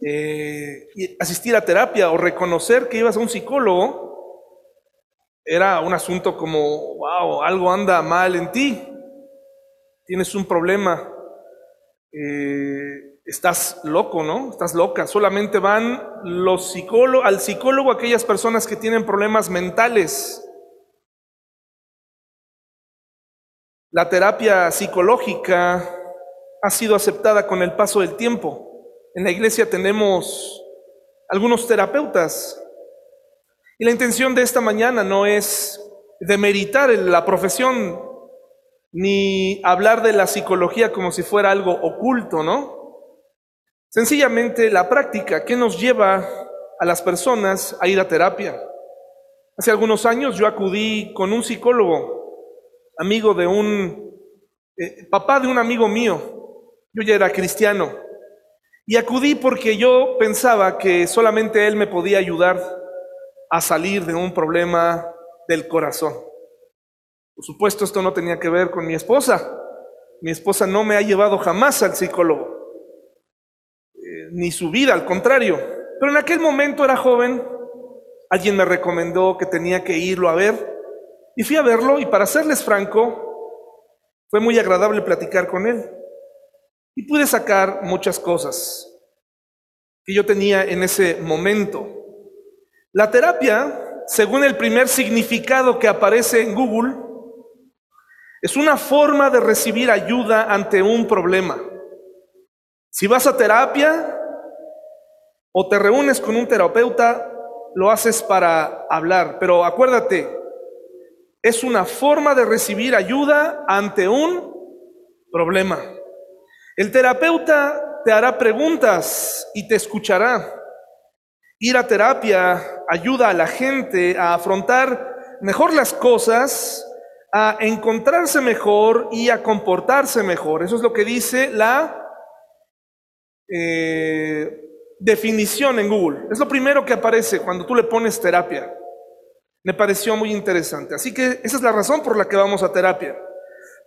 eh, asistir a terapia o reconocer que ibas a un psicólogo era un asunto como, wow, algo anda mal en ti, tienes un problema, eh, estás loco, ¿no? Estás loca. Solamente van los psicólogos, al psicólogo aquellas personas que tienen problemas mentales. La terapia psicológica ha sido aceptada con el paso del tiempo. En la iglesia tenemos algunos terapeutas y la intención de esta mañana no es demeritar la profesión ni hablar de la psicología como si fuera algo oculto, ¿no? Sencillamente la práctica que nos lleva a las personas a ir a terapia. Hace algunos años yo acudí con un psicólogo, amigo de un, eh, papá de un amigo mío, yo ya era cristiano y acudí porque yo pensaba que solamente Él me podía ayudar a salir de un problema del corazón. Por supuesto, esto no tenía que ver con mi esposa. Mi esposa no me ha llevado jamás al psicólogo, eh, ni su vida, al contrario. Pero en aquel momento era joven, alguien me recomendó que tenía que irlo a ver, y fui a verlo, y para serles franco, fue muy agradable platicar con él. Y pude sacar muchas cosas que yo tenía en ese momento. La terapia, según el primer significado que aparece en Google, es una forma de recibir ayuda ante un problema. Si vas a terapia o te reúnes con un terapeuta, lo haces para hablar, pero acuérdate, es una forma de recibir ayuda ante un problema. El terapeuta te hará preguntas y te escuchará. Ir a terapia ayuda a la gente a afrontar mejor las cosas, a encontrarse mejor y a comportarse mejor. Eso es lo que dice la eh, definición en Google. Es lo primero que aparece cuando tú le pones terapia. Me pareció muy interesante. Así que esa es la razón por la que vamos a terapia.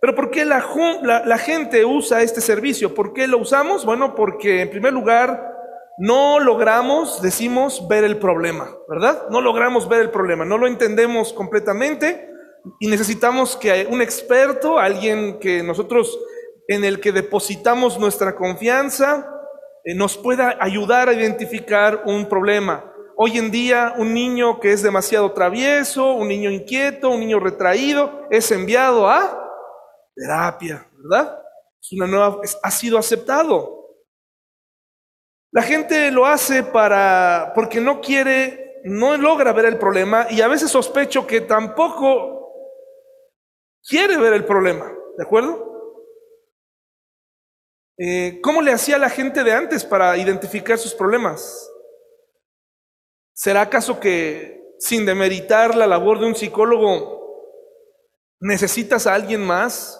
Pero ¿por qué la, gente usa este servicio? ¿Por qué lo usamos? Bueno, porque en primer lugar no logramos, decimos, ver el problema, ¿verdad? No logramos ver el problema, no lo entendemos completamente y necesitamos que un experto, alguien que nosotros en el que depositamos nuestra confianza, eh, nos pueda ayudar a identificar un problema. Hoy en día un niño que es demasiado travieso, un niño inquieto, un niño retraído, es enviado a terapia, ¿verdad? Es una nueva, ha sido aceptado. La gente lo hace para, porque no quiere, no logra ver el problema y a veces sospecho que tampoco quiere ver el problema, ¿de acuerdo? Eh, ¿Cómo le hacía la gente de antes para identificar sus problemas? ¿Será acaso que sin demeritar la labor de un psicólogo, necesitas a alguien más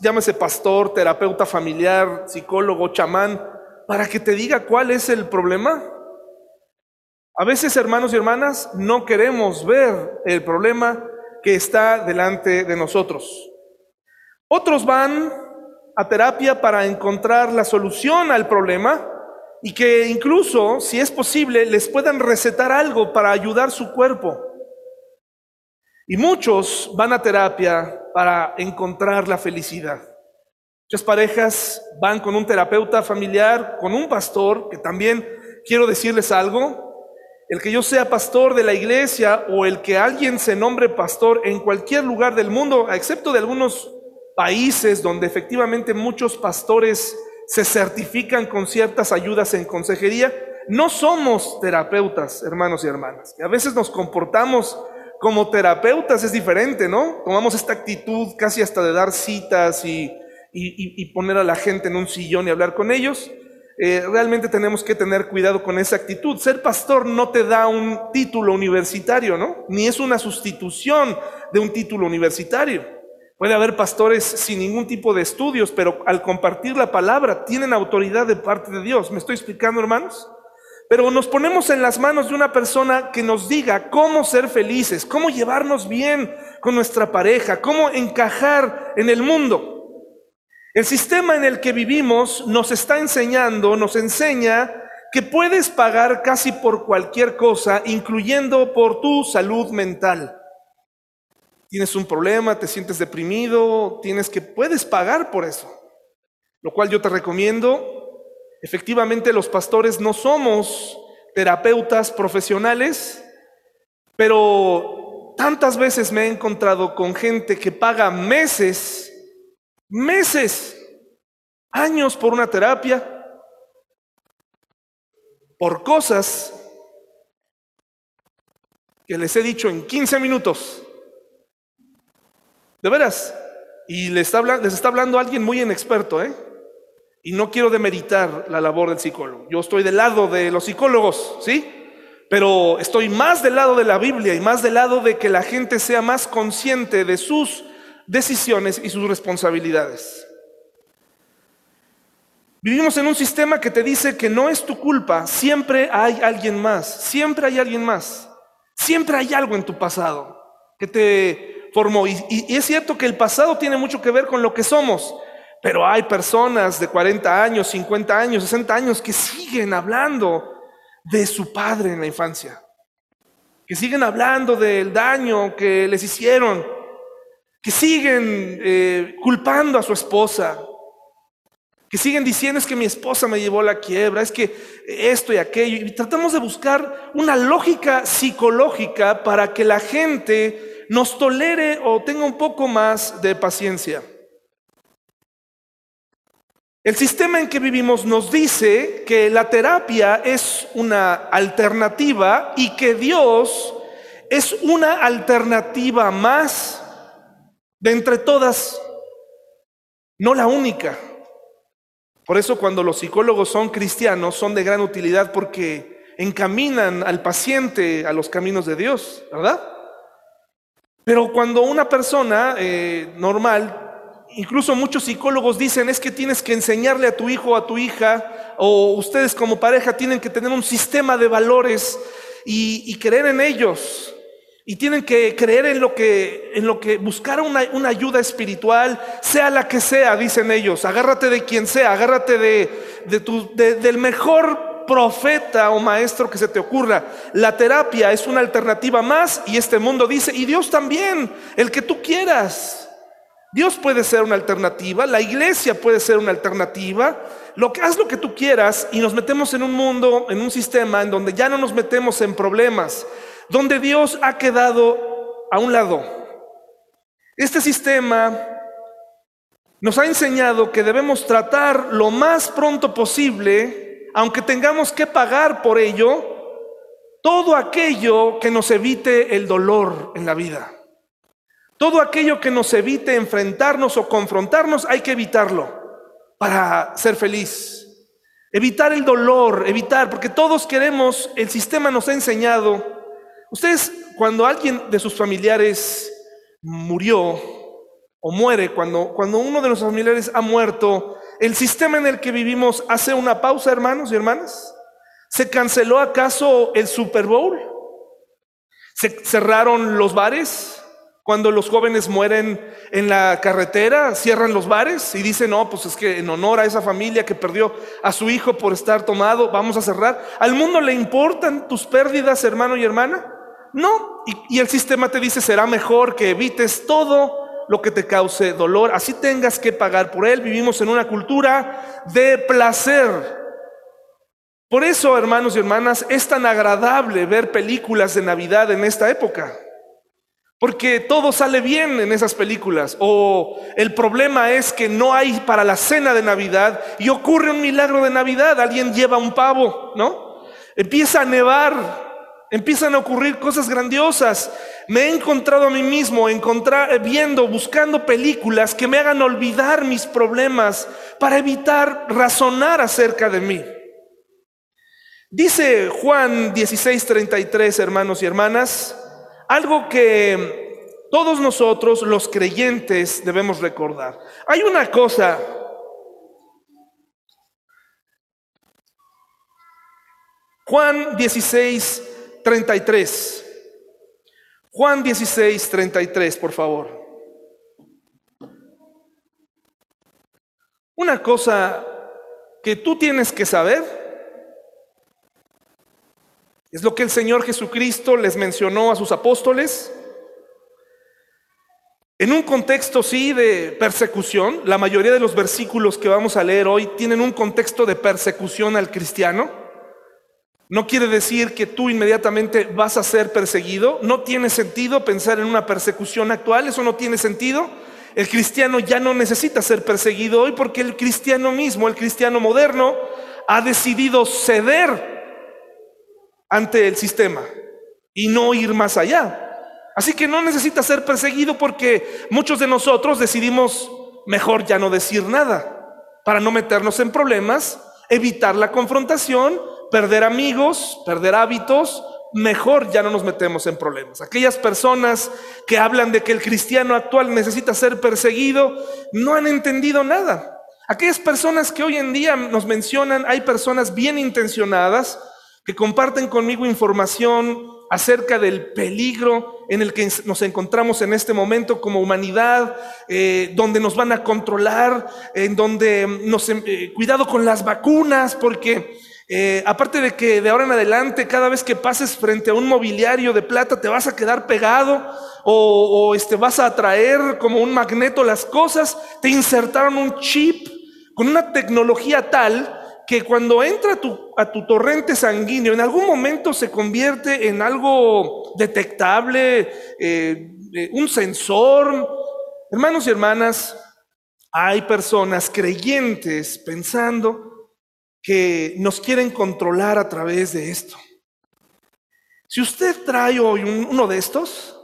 llámese pastor, terapeuta familiar, psicólogo, chamán, para que te diga cuál es el problema. A veces, hermanos y hermanas, no queremos ver el problema que está delante de nosotros. Otros van a terapia para encontrar la solución al problema y que incluso, si es posible, les puedan recetar algo para ayudar su cuerpo. Y muchos van a terapia para encontrar la felicidad. Muchas parejas van con un terapeuta familiar, con un pastor, que también quiero decirles algo, el que yo sea pastor de la iglesia o el que alguien se nombre pastor en cualquier lugar del mundo, excepto de algunos países donde efectivamente muchos pastores se certifican con ciertas ayudas en consejería, no somos terapeutas, hermanos y hermanas. a veces nos comportamos como terapeutas es diferente, ¿no? Tomamos esta actitud casi hasta de dar citas y, poner a la gente en un sillón y hablar con ellos. Eh, realmente tenemos que tener cuidado con esa actitud. Ser pastor no te da un título universitario, ¿no? Ni es una sustitución de un título universitario. Puede haber pastores sin ningún tipo de estudios, pero al compartir la palabra tienen autoridad de parte de Dios. ¿Me estoy explicando, hermanos? Pero nos ponemos en las manos de una persona que nos diga cómo ser felices, cómo llevarnos bien con nuestra pareja, cómo encajar en el mundo. El sistema en el que vivimos nos está enseñando, nos enseña que puedes pagar casi por cualquier cosa, incluyendo por tu salud mental. Tienes un problema, te sientes deprimido, tienes que puedes pagar por eso. Lo cual yo te recomiendo, efectivamente los pastores no somos terapeutas profesionales, pero tantas veces me he encontrado con gente que paga meses, meses, años por una terapia, por cosas que les he dicho en 15 minutos. De veras. Y les está, les está hablando alguien muy inexperto, ¿eh? Y no quiero demeritar la labor del psicólogo. Yo estoy del lado de los psicólogos, ¿sí? Pero estoy más del lado de la Biblia y más del lado de que la gente sea más consciente de sus decisiones y sus responsabilidades. Vivimos en un sistema que te dice que no es tu culpa, siempre hay alguien más, siempre hay alguien más, siempre hay algo en tu pasado que te formó. Y, y es cierto que el pasado tiene mucho que ver con lo que somos, pero hay personas de 40 años, 50 años, 60 años que siguen hablando de su padre en la infancia, que siguen hablando del daño que les hicieron, que siguen eh, culpando a su esposa, que siguen diciendo es que mi esposa me llevó la quiebra, es que esto y aquello, y tratamos de buscar una lógica psicológica para que la gente nos tolere o tenga un poco más de paciencia. El sistema en que vivimos nos dice que la terapia es una alternativa y que Dios es una alternativa más de entre todas, no la única. Por eso cuando los psicólogos son cristianos son de gran utilidad porque encaminan al paciente a los caminos de Dios, ¿verdad? Pero cuando una persona eh, normal Incluso muchos psicólogos dicen es que tienes que enseñarle a tu hijo a tu hija, o ustedes como pareja tienen que tener un sistema de valores y, creer en ellos. Y tienen que creer en lo que, en lo que buscar una, ayuda espiritual, sea la que sea, dicen ellos. Agárrate de quien sea, agárrate de, de tu, del mejor profeta o maestro que se te ocurra. La terapia es una alternativa más y este mundo dice, y Dios también, el que tú quieras. Dios puede ser una alternativa, la iglesia puede ser una alternativa. Lo que, haz lo que tú quieras y nos metemos en un mundo, en un sistema en donde ya no nos metemos en problemas, donde Dios ha quedado a un lado. Este sistema nos ha enseñado que debemos tratar lo más pronto posible, aunque tengamos que pagar por ello, todo aquello que nos evite el dolor en la vida. Todo aquello que nos evite enfrentarnos o confrontarnos, hay que evitarlo para ser feliz. Evitar el dolor, evitar, porque todos queremos, el sistema nos ha enseñado. Ustedes, cuando alguien de sus familiares murió o muere, cuando, cuando uno de nuestros familiares ha muerto, el sistema en el que vivimos hace una pausa, hermanos y hermanas. ¿Se canceló acaso el Super Bowl? ¿Se cerraron los bares? Cuando los jóvenes mueren en la carretera, cierran los bares y dicen, no, pues es que en honor a esa familia que perdió a su hijo por estar tomado, vamos a cerrar. ¿Al mundo le importan tus pérdidas, hermano y hermana? No. Y, y el sistema te dice, será mejor que evites todo lo que te cause dolor, así tengas que pagar por él. Vivimos en una cultura de placer. Por eso, hermanos y hermanas, es tan agradable ver películas de Navidad en esta época. Porque todo sale bien en esas películas. O el problema es que no hay para la cena de Navidad y ocurre un milagro de Navidad. Alguien lleva un pavo, ¿no? Empieza a nevar. Empiezan a ocurrir cosas grandiosas. Me he encontrado a mí mismo encontrar, viendo, buscando películas que me hagan olvidar mis problemas para evitar razonar acerca de mí. Dice Juan 16:33, hermanos y hermanas, algo que todos nosotros, los creyentes, debemos recordar. Hay una cosa Juan 16, 33. Juan 16, 33, por favor. una cosa que tú tienes que saber es lo que el Señor Jesucristo les mencionó a sus apóstoles. En un contexto, sí, de persecución, la mayoría de los versículos que vamos a leer hoy tienen un contexto de persecución al cristiano. No quiere decir que tú inmediatamente vas a ser perseguido. No tiene sentido pensar en una persecución actual, eso no tiene sentido. El cristiano ya no necesita ser perseguido hoy porque el cristiano mismo, el cristiano moderno, ha decidido ceder ante el sistema y no ir más allá. Así que no necesita ser perseguido porque muchos de nosotros decidimos mejor ya no decir nada para no meternos en problemas, evitar la confrontación, perder amigos, perder hábitos, mejor ya no nos metemos en problemas. Aquellas personas que hablan de que el cristiano actual necesita ser perseguido, no han entendido nada. Aquellas personas que hoy en día nos mencionan, hay personas bien intencionadas, que comparten conmigo información acerca del peligro en el que nos encontramos en este momento como humanidad, eh, donde nos van a controlar, en donde nos... Eh, cuidado con las vacunas, porque eh, aparte de que de ahora en adelante, cada vez que pases frente a un mobiliario de plata, te vas a quedar pegado o, o este, vas a atraer como un magneto las cosas, te insertaron un chip con una tecnología tal que cuando entra a tu, a tu, torrente sanguíneo, en algún momento se convierte en algo detectable, eh, eh, un sensor. Hermanos y hermanas, hay personas creyentes pensando que nos quieren controlar a través de esto. Si usted trae hoy uno de estos,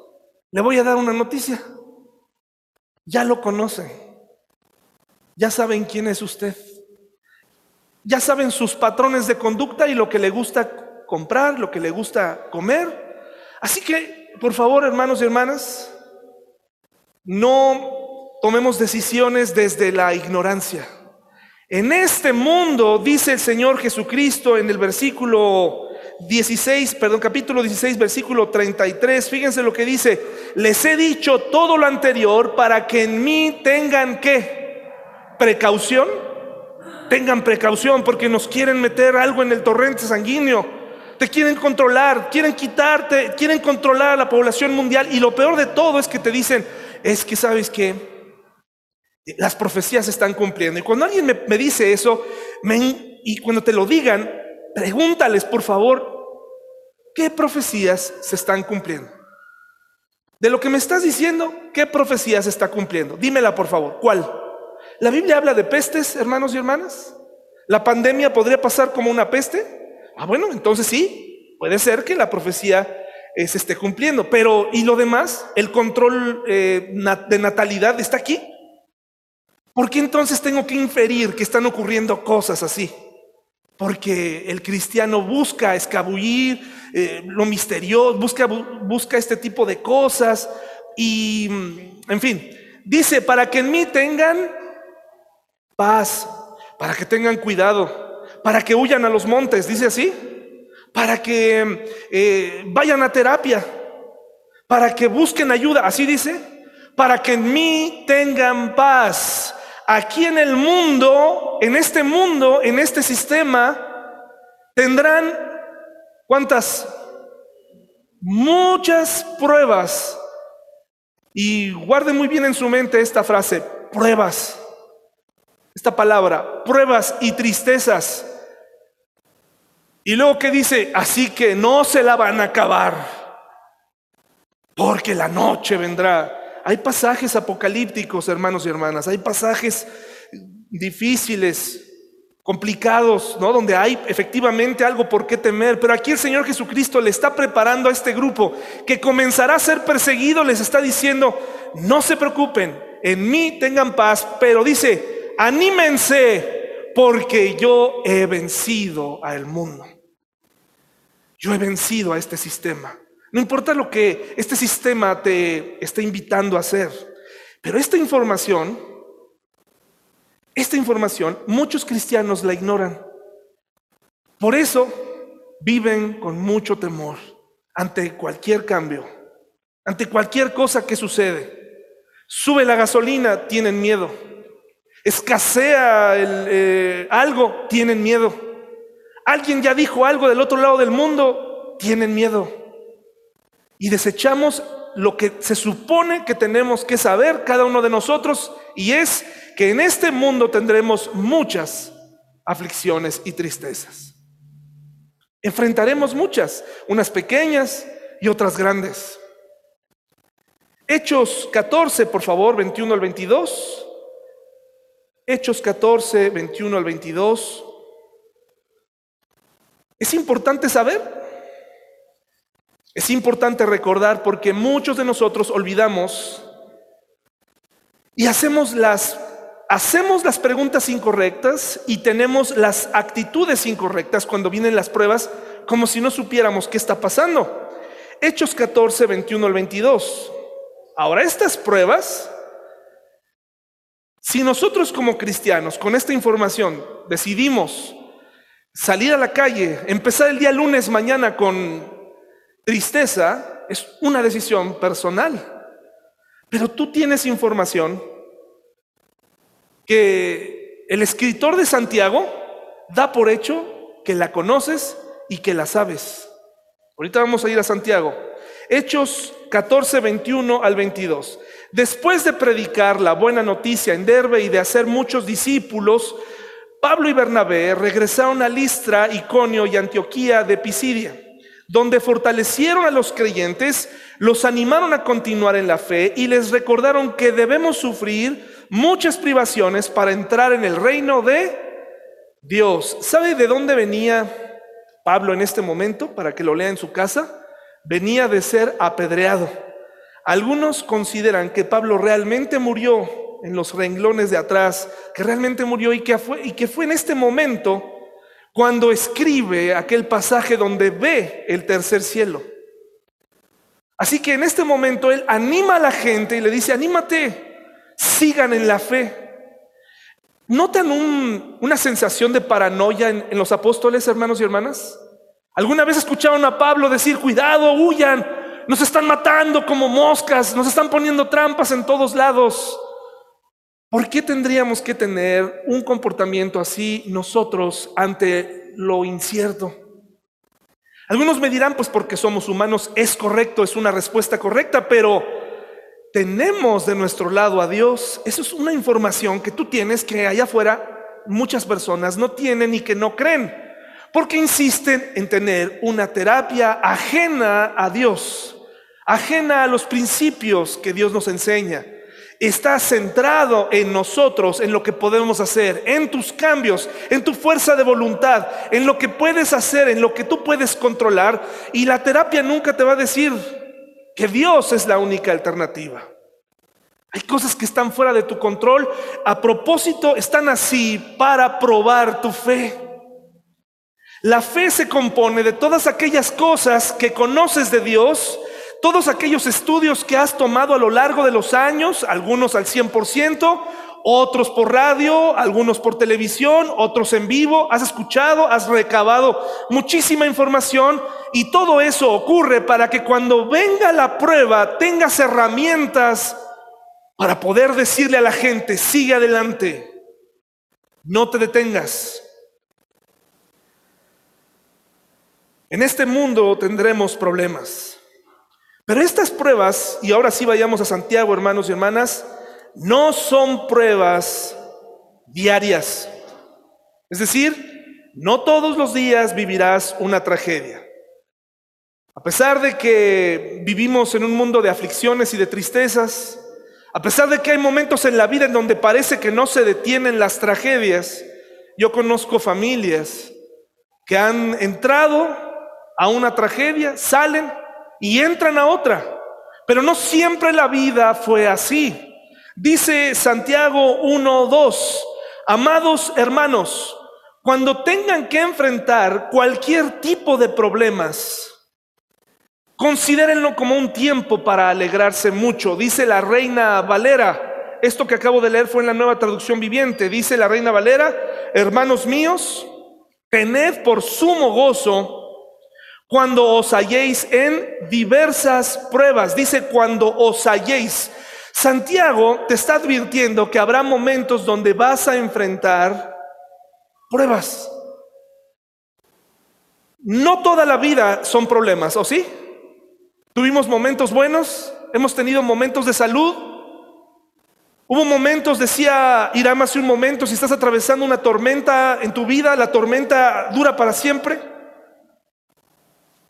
le voy a dar una noticia. Ya lo conocen. Ya saben quién es usted. Ya saben sus patrones de conducta y lo que le gusta comprar, lo que le gusta comer. Así que, por favor, hermanos y hermanas, no tomemos decisiones desde la ignorancia. En este mundo, dice el Señor Jesucristo en el versículo 16, perdón, capítulo 16, versículo 33, fíjense lo que dice, les he dicho todo lo anterior para que en mí tengan qué? Precaución Tengan precaución porque nos quieren meter algo en el torrente sanguíneo. Te quieren controlar, quieren quitarte, quieren controlar a la población mundial. Y lo peor de todo es que te dicen, es que sabes que las profecías se están cumpliendo. Y cuando alguien me, dice eso, y cuando te lo digan, pregúntales, por favor, ¿qué profecías se están cumpliendo? De lo que me estás diciendo, ¿qué profecías se está cumpliendo? Dímela, por favor, ¿cuál? ¿La Biblia habla de pestes, hermanos y hermanas? ¿La pandemia podría pasar como una peste? Ah, bueno, entonces sí, puede ser que la profecía eh, se esté cumpliendo, pero ¿y lo demás? ¿El control eh, de natalidad está aquí? ¿Por qué entonces tengo que inferir que están ocurriendo cosas así? Porque el cristiano busca escabullir eh, lo misterioso, busca, busca este tipo de cosas y, mm, en fin, dice, para que en mí tengan paz, para que tengan cuidado, para que huyan a los montes, dice así, para que eh, vayan a terapia, para que busquen ayuda, así dice, para que en mí tengan paz. Aquí en el mundo, en este mundo, en este sistema, tendrán cuántas? Muchas pruebas. Y guarde muy bien en su mente esta frase, pruebas esta palabra, pruebas y tristezas. Y luego que dice, así que no se la van a acabar, porque la noche vendrá. Hay pasajes apocalípticos, hermanos y hermanas, hay pasajes difíciles, complicados, ¿no? Donde hay efectivamente algo por qué temer. Pero aquí el Señor Jesucristo le está preparando a este grupo que comenzará a ser perseguido, les está diciendo, no se preocupen, en mí tengan paz, pero dice, anímense porque yo he vencido al mundo. Yo he vencido a este sistema. No importa lo que este sistema te esté invitando a hacer, pero esta información, esta información, muchos cristianos la ignoran. Por eso viven con mucho temor ante cualquier cambio, ante cualquier cosa que sucede. Sube la gasolina, tienen miedo. Escasea eh, algo, tienen miedo. Alguien ya dijo algo del otro lado del mundo, tienen miedo. Y desechamos lo que se supone que tenemos que saber cada uno de nosotros y es que en este mundo tendremos muchas aflicciones y tristezas. Enfrentaremos muchas, unas pequeñas y otras grandes. Hechos 14, por favor, 21 al 22. Hechos 14, 21 al 22. Es importante saber, es importante recordar porque muchos de nosotros olvidamos y hacemos las hacemos las preguntas incorrectas y tenemos las actitudes incorrectas cuando vienen las pruebas, como si no supiéramos qué está pasando. Hechos 14, 21 al 22. Ahora, estas pruebas, si nosotros como cristianos, con esta información, decidimos salir a la calle, empezar el día lunes mañana con tristeza, es una decisión personal. Pero tú tienes información que el escritor de Santiago da por hecho que la conoces y que la sabes. Ahorita vamos a ir a Santiago. Hechos 14, 21 al 22. Después de predicar la buena noticia en Derbe y de hacer muchos discípulos, Pablo y Bernabé regresaron a Listra, Iconio y Antioquía de Pisidia, donde fortalecieron a los creyentes, los animaron a continuar en la fe y les recordaron que debemos sufrir muchas privaciones para entrar en el reino de Dios. ¿Sabe de dónde venía Pablo en este momento? Para que lo lea en su casa. Venía de ser apedreado. Algunos consideran que Pablo realmente murió en los renglones de atrás, que realmente murió y que fue, en este momento cuando escribe aquel pasaje donde ve el tercer cielo. Así que en este momento él anima a la gente y le dice, anímate, sigan en la fe. ¿Notan una sensación de paranoia en los apóstoles, hermanos y hermanas? ¿Alguna vez escucharon a Pablo decir, cuidado, huyan, nos están matando como moscas, nos están poniendo trampas en todos lados? ¿Por qué tendríamos que tener un comportamiento así nosotros ante lo incierto? Algunos me dirán, pues porque somos humanos, es correcto, es una respuesta correcta, pero tenemos de nuestro lado a Dios, eso es una información que tú tienes que allá afuera muchas personas no tienen y que no creen, porque insisten en tener una terapia ajena a Dios, ajena a los principios que Dios nos enseña. Está centrado en nosotros, en lo que podemos hacer, en tus cambios, en tu fuerza de voluntad, en lo que puedes hacer, en lo que tú puedes controlar. Y la terapia nunca te va a decir, que Dios es la única alternativa. Hay cosas que están fuera de tu control. A propósito, están así para probar tu fe. La fe se compone de todas aquellas cosas que conoces de Dios, todos aquellos estudios que has tomado a lo largo de los años, algunos al 100%, otros por radio, algunos por televisión, otros en vivo. Has escuchado, has recabado muchísima información y todo eso ocurre para que cuando venga la prueba tengas herramientas para poder decirle a la gente, sigue adelante, no te detengas. En este mundo tendremos problemas. Pero estas pruebas, y ahora sí vayamos a Santiago, hermanos y hermanas, no son pruebas diarias. Es decir, no todos los días vivirás una tragedia. A pesar de que vivimos en un mundo de aflicciones y de tristezas, a pesar de que hay momentos en la vida en donde parece que no se detienen las tragedias, yo conozco familias que han entrado a una tragedia, salen y entran a otra. Pero no siempre la vida fue así. Dice Santiago 1.2, amados hermanos, cuando tengan que enfrentar cualquier tipo de problemas, considérenlo como un tiempo para alegrarse mucho. Dice la reina Valera, esto que acabo de leer fue en la nueva traducción viviente, dice la reina Valera, hermanos míos, tened por sumo gozo cuando os halléis en diversas pruebas. Dice cuando os halléis. Santiago te está advirtiendo que habrá momentos donde vas a enfrentar pruebas. No toda la vida son problemas, ¿o sí? Tuvimos momentos buenos, hemos tenido momentos de salud. Hubo momentos, decía Irán hace un momento, si estás atravesando una tormenta en tu vida, la tormenta dura para siempre.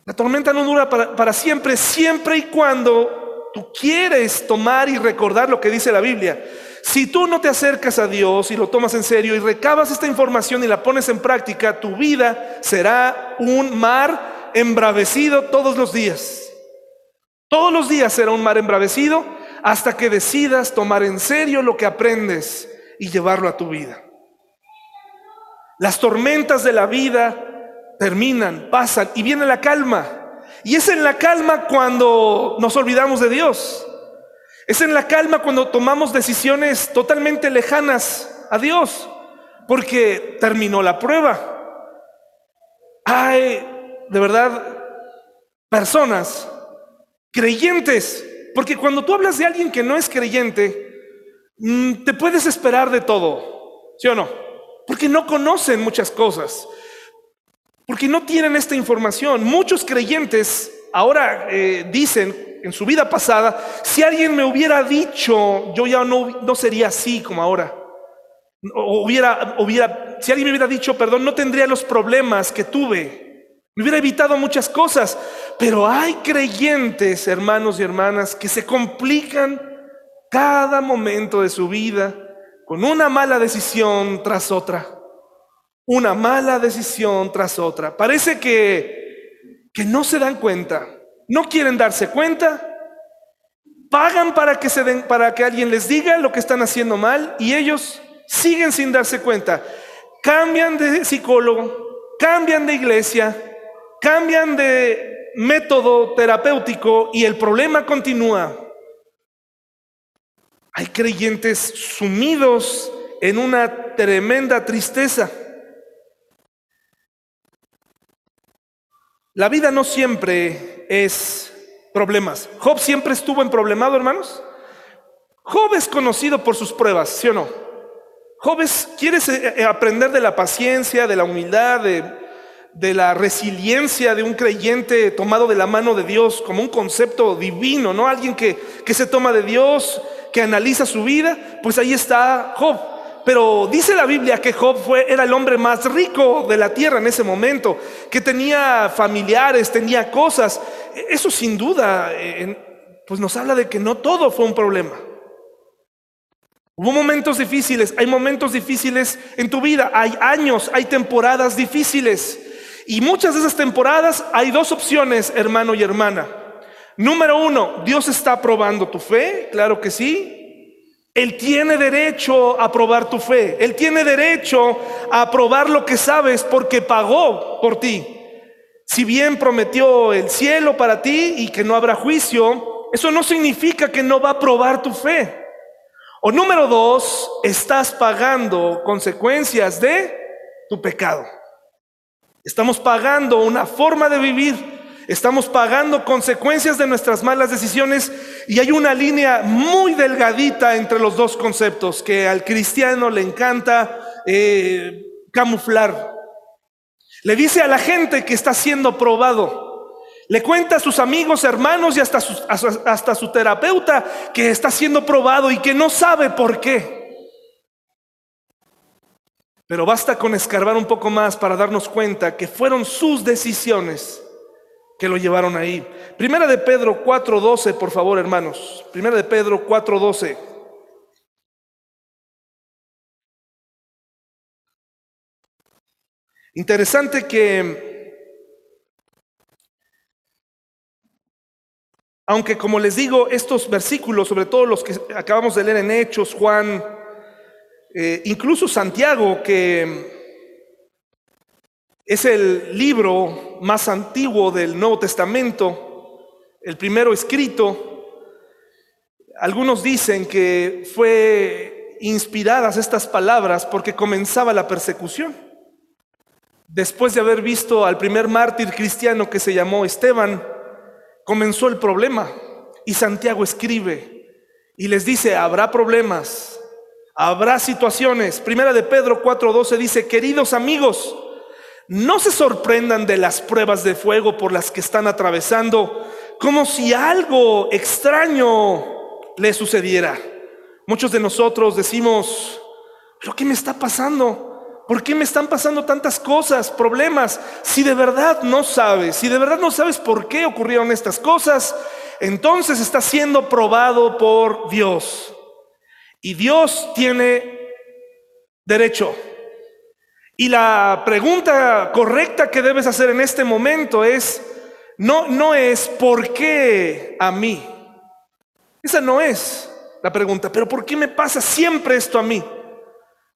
La tormenta no dura para, para siempre, siempre y cuando tú quieres tomar y recordar lo que dice la Biblia. Si tú no te acercas a Dios y lo tomas en serio y recabas esta información y la pones en práctica, tu vida será un mar embravecido todos los días. Todos los días será un mar embravecido hasta que decidas tomar en serio lo que aprendes y llevarlo a tu vida. Las tormentas de la vida terminan, pasan y viene la calma. Y es en la calma cuando nos olvidamos de Dios. Es en la calma cuando tomamos decisiones totalmente lejanas a Dios, porque terminó la prueba. Hay, de verdad, personas creyentes, porque cuando tú hablas de alguien que no es creyente, mm, te puedes esperar de todo, ¿sí o no? Porque no conocen muchas cosas. Porque no tienen esta información. Muchos creyentes ahora eh, dicen en su vida pasada, si alguien me hubiera dicho, yo ya no, no sería así como ahora. O hubiera, hubiera, si alguien me hubiera dicho, perdón, no tendría los problemas que tuve. Me hubiera evitado muchas cosas. Pero hay creyentes, hermanos y hermanas, que se complican cada momento de su vida con una mala decisión tras otra una mala decisión tras otra. Parece que, que no se dan cuenta, no quieren darse cuenta, pagan para que, se den, para que alguien les diga lo que están haciendo mal y ellos siguen sin darse cuenta. Cambian de psicólogo, cambian de iglesia, cambian de método terapéutico y el problema continúa. Hay creyentes sumidos en una tremenda tristeza. La vida no siempre es problemas. Job siempre estuvo en problemado, hermanos. Job es conocido por sus pruebas, ¿sí o no? Job es, quieres eh, eh, aprender de la paciencia, de la humildad, de, de la resiliencia de un creyente tomado de la mano de Dios como un concepto divino, ¿no? Alguien que, que se toma de Dios, que analiza su vida, pues ahí está Job. Pero dice la Biblia que Job fue, era el hombre más rico de la tierra en ese momento, que tenía familiares, tenía cosas. Eso sin duda, pues nos habla de que no todo fue un problema. Hubo momentos difíciles, hay momentos difíciles en tu vida, hay años, hay temporadas difíciles. Y muchas de esas temporadas hay dos opciones, hermano y hermana. Número uno, Dios está probando tu fe, claro que sí. Él tiene derecho a probar tu fe. Él tiene derecho a probar lo que sabes porque pagó por ti. Si bien prometió el cielo para ti y que no habrá juicio, eso no significa que no va a probar tu fe. O número dos, estás pagando consecuencias de tu pecado. Estamos pagando una forma de vivir Estamos pagando consecuencias de nuestras malas decisiones y hay una línea muy delgadita entre los dos conceptos que al cristiano le encanta eh, camuflar. Le dice a la gente que está siendo probado. Le cuenta a sus amigos, hermanos y hasta hasta su terapeuta que está siendo probado y que no sabe por qué. Pero basta con escarbar un poco más para darnos cuenta que fueron sus decisiones que lo llevaron ahí. Primera de Pedro 4:12, por favor, hermanos. Primera de Pedro 4:12. Interesante que, aunque como les digo, estos versículos, sobre todo los que acabamos de leer en Hechos, Juan, eh, incluso Santiago, que es el libro más antiguo del Nuevo Testamento, el primero escrito. Algunos dicen que fue inspiradas estas palabras porque comenzaba la persecución. Después de haber visto al primer mártir cristiano que se llamó Esteban, comenzó el problema y Santiago escribe Y les dice, habrá problemas, habrá situaciones. Primera de Pedro 4:12 dice, queridos amigos, no se sorprendan de las pruebas de fuego por las que están atravesando, como si algo extraño les sucediera. Muchos de nosotros decimos, ¿pero qué me está pasando? ¿Por qué me están pasando tantas cosas, problemas? Si de verdad no sabes, si de verdad no sabes por qué ocurrieron estas cosas, entonces está siendo probado por Dios. Y Dios tiene derecho. Y la pregunta correcta que debes hacer en este momento es, no, no es ¿por qué a mí? Esa no es la pregunta, pero ¿por qué me pasa siempre esto a mí?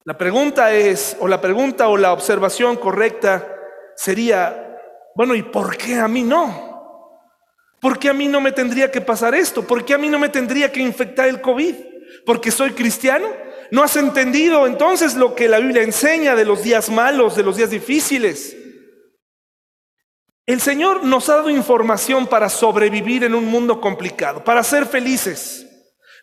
La pregunta es, o la pregunta o la observación correcta sería, bueno, ¿y por qué a mí no? ¿Por qué a mí no me tendría que pasar esto? ¿Por qué a mí no me tendría que infectar el COVID? ¿Porque soy cristiano? ¿No has entendido entonces lo que la Biblia enseña de los días malos, de los días difíciles? El Señor nos ha dado información para sobrevivir en un mundo complicado, para ser felices.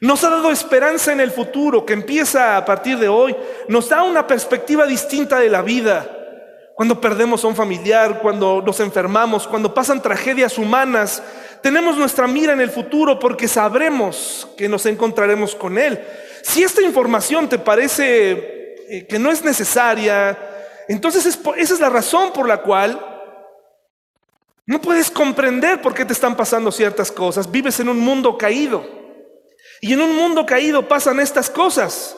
Nos ha dado esperanza en el futuro que empieza a partir de hoy. Nos da una perspectiva distinta de la vida. Cuando perdemos a un familiar, cuando nos enfermamos, cuando pasan tragedias humanas, tenemos nuestra mira en el futuro porque sabremos que nos encontraremos con Él. Si esta información te parece eh, que no es necesaria, entonces esa es la razón por la cual no puedes comprender por qué te están pasando ciertas cosas. Vives en un mundo caído. Y en un mundo caído pasan estas cosas.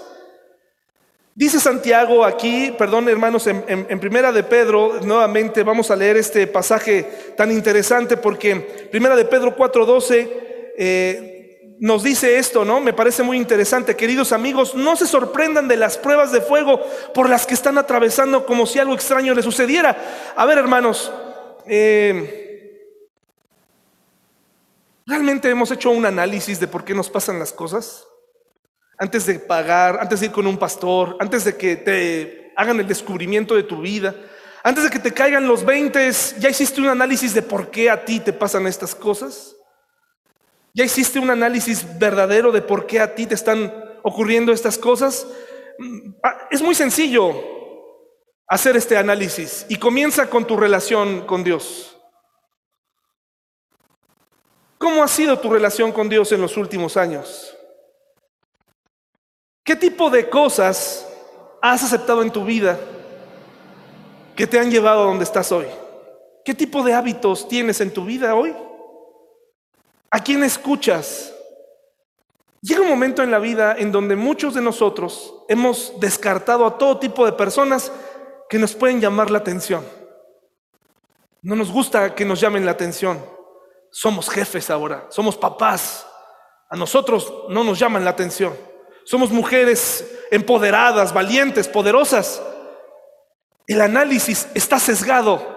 Dice Santiago aquí, perdón hermanos, en, Primera de Pedro, nuevamente vamos a leer este pasaje tan interesante porque Primera de Pedro 4:12 eh, nos dice esto, ¿no? Me parece muy interesante. Queridos amigos, no se sorprendan de las pruebas de fuego por las que están atravesando como si algo extraño les sucediera. A ver hermanos, eh, ¿Realmente hemos hecho un análisis de por qué nos pasan las cosas? Antes de pagar, antes de ir con un pastor, antes de que te hagan el descubrimiento de tu vida, antes de que te caigan los 20, ¿ya hiciste un análisis de por qué a ti te pasan estas cosas? ¿Ya hiciste un análisis verdadero de por qué a ti te están ocurriendo estas cosas? Mm, ah, es muy sencillo hacer este análisis y comienza con tu relación con Dios. ¿Cómo ha sido tu relación con Dios en los últimos años? ¿Qué tipo de cosas has aceptado en tu vida que te han llevado a donde estás hoy? ¿Qué tipo de hábitos tienes en tu vida hoy? ¿A quién escuchas? Llega un momento en la vida en donde muchos de nosotros hemos descartado a todo tipo de personas que nos pueden llamar la atención. No nos gusta que nos llamen la atención. Somos jefes ahora, somos papás. A nosotros no nos llaman la atención. Somos mujeres empoderadas, valientes, poderosas. El análisis está sesgado.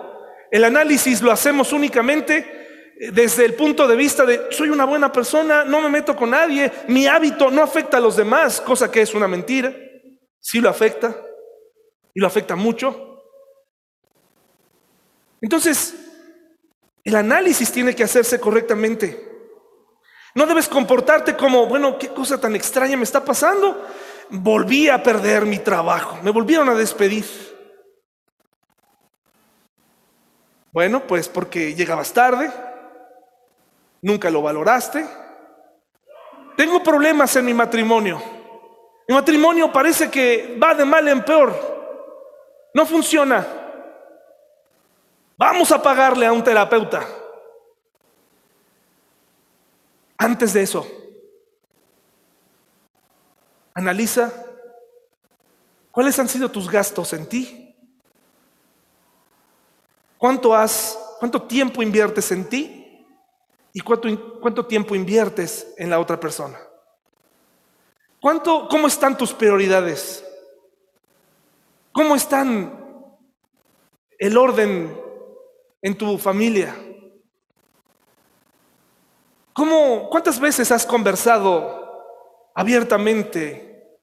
El análisis lo hacemos únicamente desde el punto de vista de soy una buena persona, no me meto con nadie, mi hábito no afecta a los demás, cosa que es una mentira. Sí lo afecta y lo afecta mucho. Entonces, el análisis tiene que hacerse correctamente. No debes comportarte como, bueno, qué cosa tan extraña me está pasando. Volví a perder mi trabajo, me volvieron a despedir. Bueno, pues porque llegabas tarde, nunca lo valoraste. Tengo problemas en mi matrimonio. Mi matrimonio parece que va de mal en peor. No funciona. Vamos a pagarle a un terapeuta. Antes de eso, analiza cuáles han sido tus gastos en ti. ¿Cuánto has, cuánto tiempo inviertes en ti? ¿Y cuánto, cuánto tiempo inviertes en la otra persona? ¿Cuánto, ¿Cómo están tus prioridades? ¿Cómo están el orden en tu familia? ¿Cómo, ¿Cuántas veces has conversado abiertamente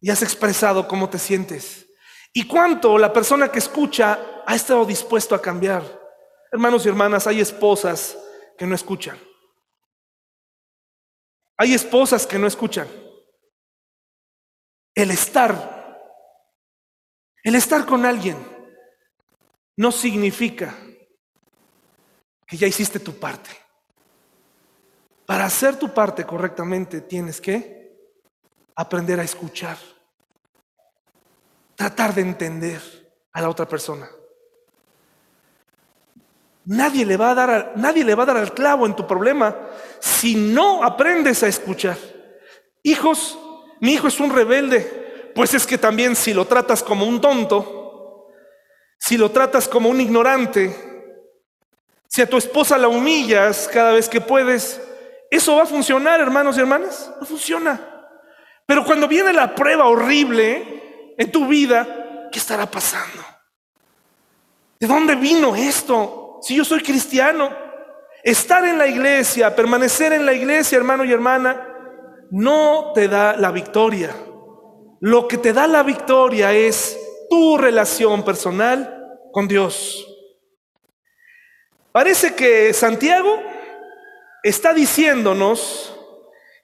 y has expresado cómo te sientes? ¿Y cuánto la persona que escucha ha estado dispuesto a cambiar? Hermanos y hermanas, hay esposas que no escuchan. Hay esposas que no escuchan. El estar, el estar con alguien no significa que ya hiciste tu parte. Para hacer tu parte correctamente tienes que aprender a escuchar, tratar de entender a la otra persona. Nadie le va a dar, nadie le va a dar al clavo en tu problema si no aprendes a escuchar. Hijos, mi hijo es un rebelde, pues es que también si lo tratas como un tonto, si lo tratas como un ignorante, si a tu esposa la humillas cada vez que puedes, ¿eso va a funcionar, hermanos y hermanas? No funciona. Pero cuando viene la prueba horrible en tu vida, ¿qué estará pasando? ¿De dónde vino esto? Si yo soy cristiano, estar en la iglesia, permanecer en la iglesia, hermano y hermana, no te da la victoria. Lo que te da la victoria es tu relación personal con Dios. Parece que Santiago está diciéndonos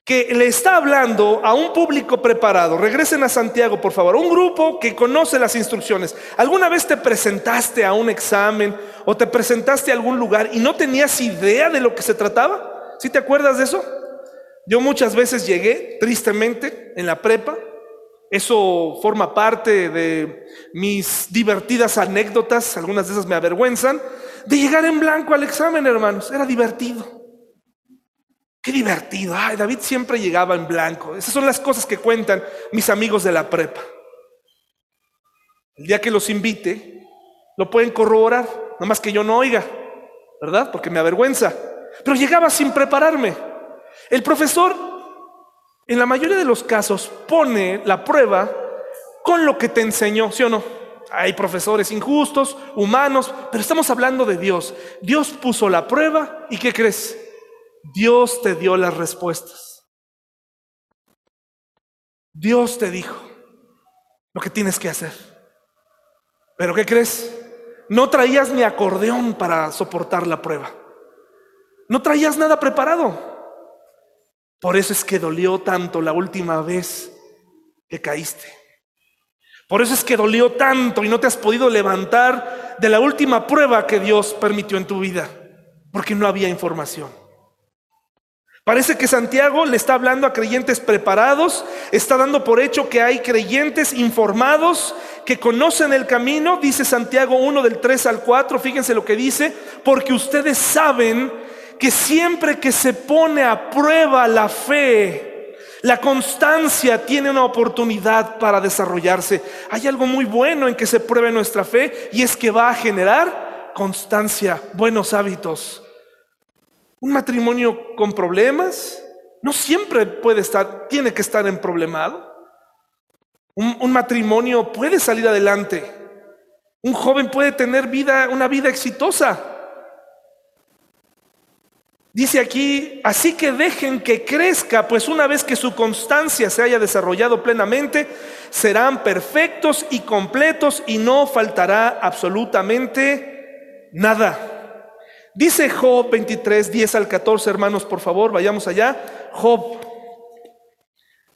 que le está hablando a un público preparado. Regresen a Santiago, por favor. Un grupo que conoce las instrucciones. ¿Alguna vez te presentaste a un examen o te presentaste a algún lugar y no tenías idea de lo que se trataba? ¿Sí te acuerdas de eso? Yo muchas veces llegué, tristemente, en la prepa. Eso forma parte de mis divertidas anécdotas, algunas de esas me avergüenzan, de llegar en blanco al examen, hermanos. Era divertido. Qué divertido. Ay, David siempre llegaba en blanco. Esas son las cosas que cuentan mis amigos de la prepa. El día que los invite, lo pueden corroborar, nada más que yo no oiga, ¿verdad? Porque me avergüenza. Pero llegaba sin prepararme. El profesor, en la mayoría de los casos, pone la prueba con lo que te enseñó, ¿sí o no? Hay profesores injustos, humanos, pero estamos hablando de Dios. Dios puso la prueba y ¿qué crees? Dios te dio las respuestas. Dios te dijo lo que tienes que hacer. Pero ¿qué crees? No traías ni acordeón para soportar la prueba. No traías nada preparado. Por eso es que dolió tanto la última vez que caíste. Por eso es que dolió tanto y no te has podido levantar de la última prueba que Dios permitió en tu vida, porque no había información. Parece que Santiago le está hablando a creyentes preparados, está dando por hecho que hay creyentes informados que conocen el camino, dice Santiago 1 del 3 al 4, fíjense lo que dice, porque ustedes saben que siempre que se pone a prueba la fe, la constancia tiene una oportunidad para desarrollarse. Hay algo muy bueno en que se pruebe nuestra fe y es que va a generar constancia, buenos hábitos. Un matrimonio con problemas no siempre puede estar, tiene que estar en problemado. Un, un, matrimonio puede salir adelante. Un joven puede tener vida, una vida exitosa. Dice aquí, así que dejen que crezca, pues una vez que su constancia se haya desarrollado plenamente, serán perfectos y completos y no faltará absolutamente nada. Dice Job 23, 10 al 14, hermanos, por favor, vayamos allá. Job,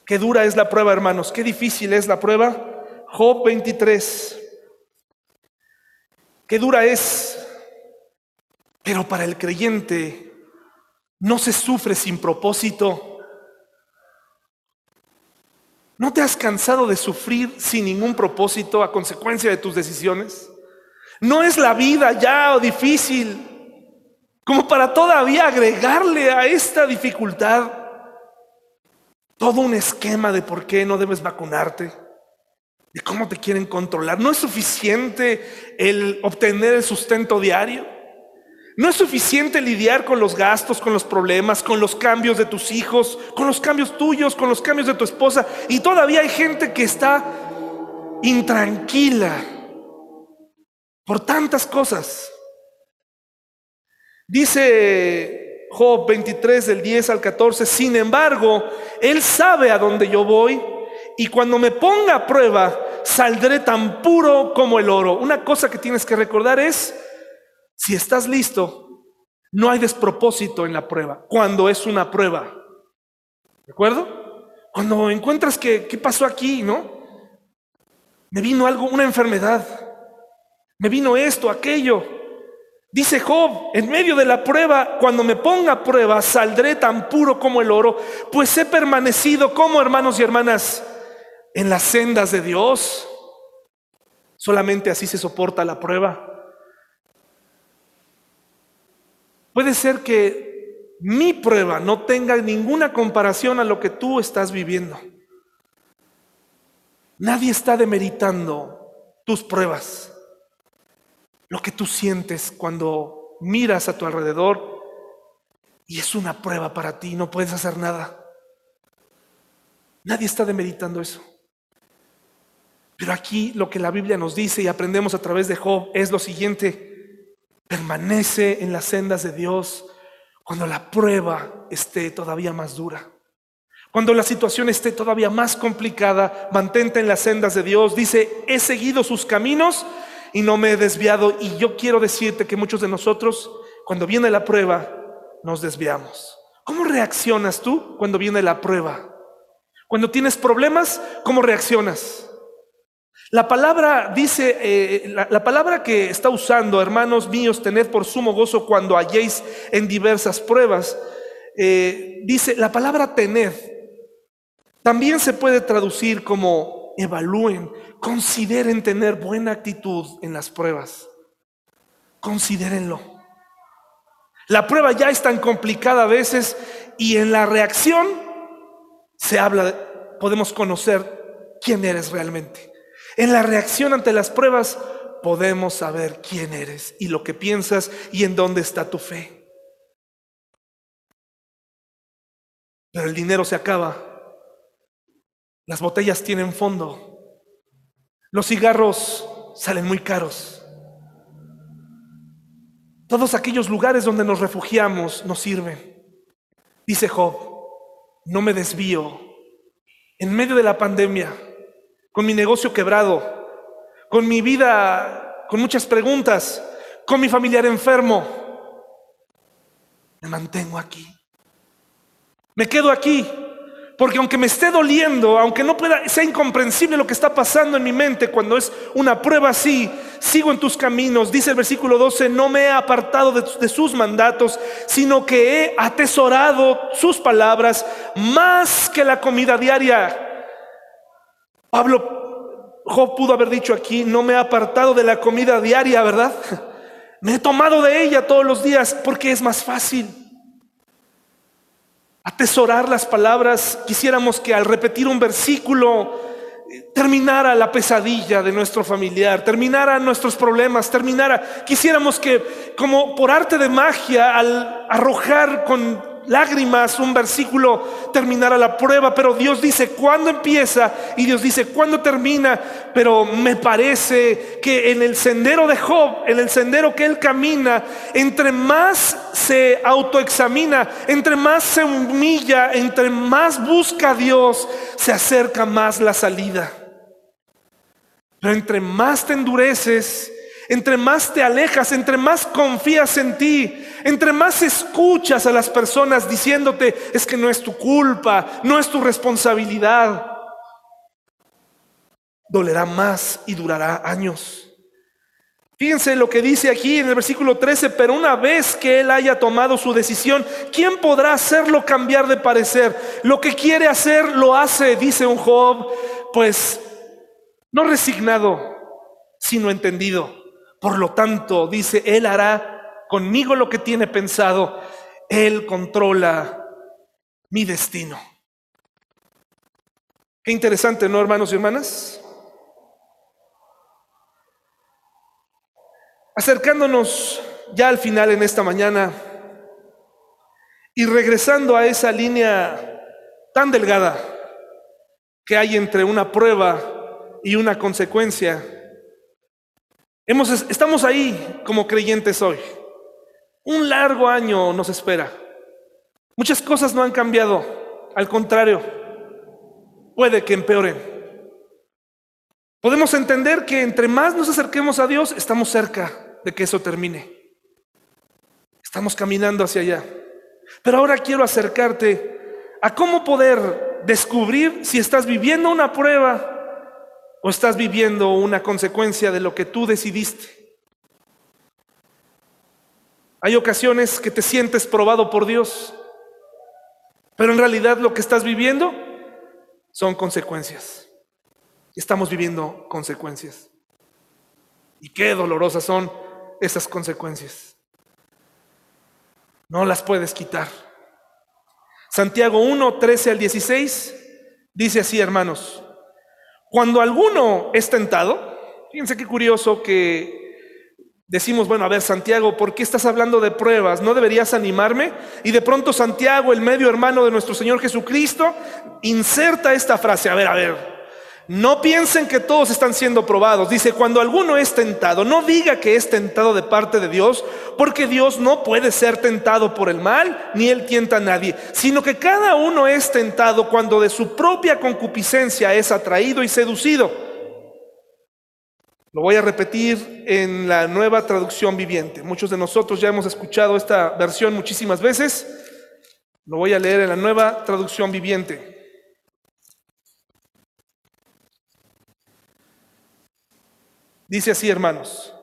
qué dura es la prueba, hermanos, qué difícil es la prueba. Job 23, qué dura es, pero para el creyente no se sufre sin propósito. ¿No te has cansado de sufrir sin ningún propósito a consecuencia de tus decisiones? ¿No es la vida ya difícil como para todavía agregarle a esta dificultad todo un esquema de por qué no debes vacunarte, de cómo te quieren controlar. No es suficiente el obtener el sustento diario. No es suficiente lidiar con los gastos, con los problemas, con los cambios de tus hijos, con los cambios tuyos, con los cambios de tu esposa. Y todavía hay gente que está intranquila por tantas cosas. Dice Job 23 del 10 al 14, sin embargo, Él sabe a dónde yo voy y cuando me ponga a prueba, saldré tan puro como el oro. Una cosa que tienes que recordar es, si estás listo, no hay despropósito en la prueba, cuando es una prueba. ¿De acuerdo? Cuando encuentras que, ¿qué pasó aquí, no? Me vino algo, una enfermedad. Me vino esto, aquello. Dice Job, en medio de la prueba, cuando me ponga prueba, saldré tan puro como el oro, pues he permanecido como hermanos y hermanas en las sendas de Dios. Solamente así se soporta la prueba. Puede ser que mi prueba no tenga ninguna comparación a lo que tú estás viviendo. Nadie está demeritando tus pruebas. Lo que tú sientes cuando miras a tu alrededor y es una prueba para ti, no puedes hacer nada. Nadie está demeritando eso. Pero aquí lo que la Biblia nos dice y aprendemos a través de Job es lo siguiente. Permanece en las sendas de Dios cuando la prueba esté todavía más dura. Cuando la situación esté todavía más complicada, mantente en las sendas de Dios. Dice, he seguido sus caminos y no me he desviado. Y yo quiero decirte que muchos de nosotros, cuando viene la prueba, nos desviamos. ¿Cómo reaccionas tú cuando viene la prueba? Cuando tienes problemas, ¿cómo reaccionas? La palabra dice, eh, la, palabra que está usando, hermanos míos, tened por sumo gozo cuando halléis en diversas pruebas, eh, dice, la palabra tened también se puede traducir como evalúen, consideren tener buena actitud en las pruebas. Considérenlo. La prueba ya es tan complicada a veces y en la reacción se habla, podemos conocer quién eres realmente. En la reacción ante las pruebas podemos saber quién eres y lo que piensas y en dónde está tu fe. Pero el dinero se acaba las botellas tienen fondo. Los cigarros salen muy caros. Todos aquellos lugares donde nos refugiamos nos sirven. Dice Job, no me desvío. En medio de la pandemia, con mi negocio quebrado, con mi vida, con muchas preguntas, con mi familiar enfermo, me mantengo aquí. Me quedo aquí porque aunque me esté doliendo, aunque no pueda, sea incomprensible lo que está pasando en mi mente cuando es una prueba así, sigo en tus caminos. Dice el versículo 12, no me he apartado de, de sus mandatos, sino que he atesorado sus palabras más que la comida diaria. Pablo, Job pudo haber dicho aquí, no me he apartado de la comida diaria, ¿verdad? Me he tomado de ella todos los días porque es más fácil atesorar las palabras, quisiéramos que al repetir un versículo terminara la pesadilla de nuestro familiar, terminara nuestros problemas, terminara, quisiéramos que como por arte de magia, al arrojar con lágrimas, un versículo terminara la prueba, pero Dios dice cuándo empieza y Dios dice cuándo termina, pero me parece que en el sendero de Job, en el sendero que él camina, entre más se autoexamina, entre más se humilla, entre más busca a Dios, se acerca más la salida. Pero entre más te endureces, entre más te alejas, entre más confías en ti, entre más escuchas a las personas diciéndote, es que no es tu culpa, no es tu responsabilidad, dolerá más y durará años. Fíjense lo que dice aquí en el versículo 13, pero una vez que él haya tomado su decisión, ¿quién podrá hacerlo cambiar de parecer? Lo que quiere hacer lo hace, dice un Job, pues no resignado, sino entendido. Por lo tanto, dice, Él hará conmigo lo que tiene pensado. Él controla mi destino. Qué interesante, ¿no, hermanos y hermanas? Acercándonos ya al final en esta mañana y regresando a esa línea tan delgada que hay entre una prueba y una consecuencia, estamos ahí como creyentes hoy. Un largo año nos espera. Muchas cosas no han cambiado. Al contrario, puede que empeoren. Podemos entender que entre más nos acerquemos a Dios, estamos cerca de que eso termine. Estamos caminando hacia allá. Pero ahora quiero acercarte a cómo poder descubrir si estás viviendo una prueba o estás viviendo una consecuencia de lo que tú decidiste. Hay ocasiones que te sientes probado por Dios, pero en realidad lo que estás viviendo son consecuencias. Estamos viviendo consecuencias. Y qué dolorosas son esas consecuencias. No las puedes quitar. Santiago 1, 13 al 16 dice así, hermanos, cuando alguno es tentado, fíjense qué curioso que Decimos, bueno, a ver, Santiago, ¿por qué estás hablando de pruebas? ¿No deberías animarme? Y de pronto Santiago, el medio hermano de nuestro Señor Jesucristo, inserta esta frase. A ver, a ver, no piensen que todos están siendo probados. Dice, cuando alguno es tentado, no diga que es tentado de parte de Dios, porque Dios no puede ser tentado por el mal, ni él tienta a nadie, sino que cada uno es tentado cuando de su propia concupiscencia es atraído y seducido. Lo voy a repetir en la nueva traducción viviente. Muchos de nosotros ya hemos escuchado esta versión muchísimas veces. Lo voy a leer en la nueva traducción viviente. Dice así, hermanos.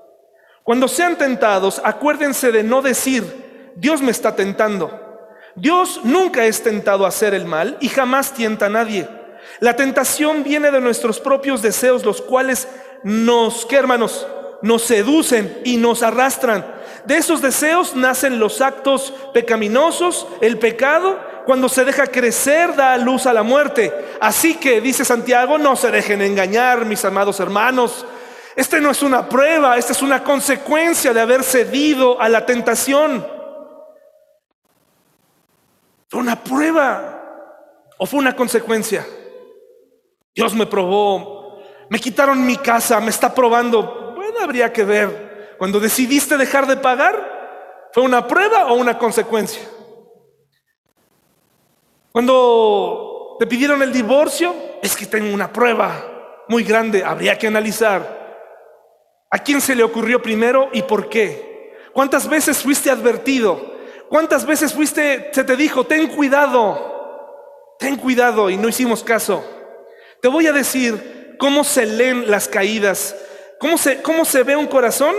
Cuando sean tentados, acuérdense de no decir, Dios me está tentando. Dios nunca es tentado a hacer el mal y jamás tienta a nadie. La tentación viene de nuestros propios deseos, los cuales nos, ¿qué hermanos? Nos seducen y nos arrastran. De esos deseos nacen los actos pecaminosos, el pecado, cuando se deja crecer da luz a la muerte. Así que, dice Santiago, no se dejen engañar, mis amados hermanos. Este no es una prueba, esta es una consecuencia de haber cedido a la tentación. ¿Fue una prueba o fue una consecuencia? Dios me probó me quitaron mi casa, me está probando. Bueno, habría que ver. Cuando decidiste dejar de pagar, ¿fue una prueba o una consecuencia? Cuando te pidieron el divorcio, es que tengo una prueba muy grande, habría que analizar. ¿A quién se le ocurrió primero y por qué? ¿Cuántas veces fuiste advertido? ¿Cuántas veces fuiste, se te dijo, ten cuidado, ten cuidado y no hicimos caso? Te voy a decir, cómo se leen las caídas, cómo se, cómo se ve un corazón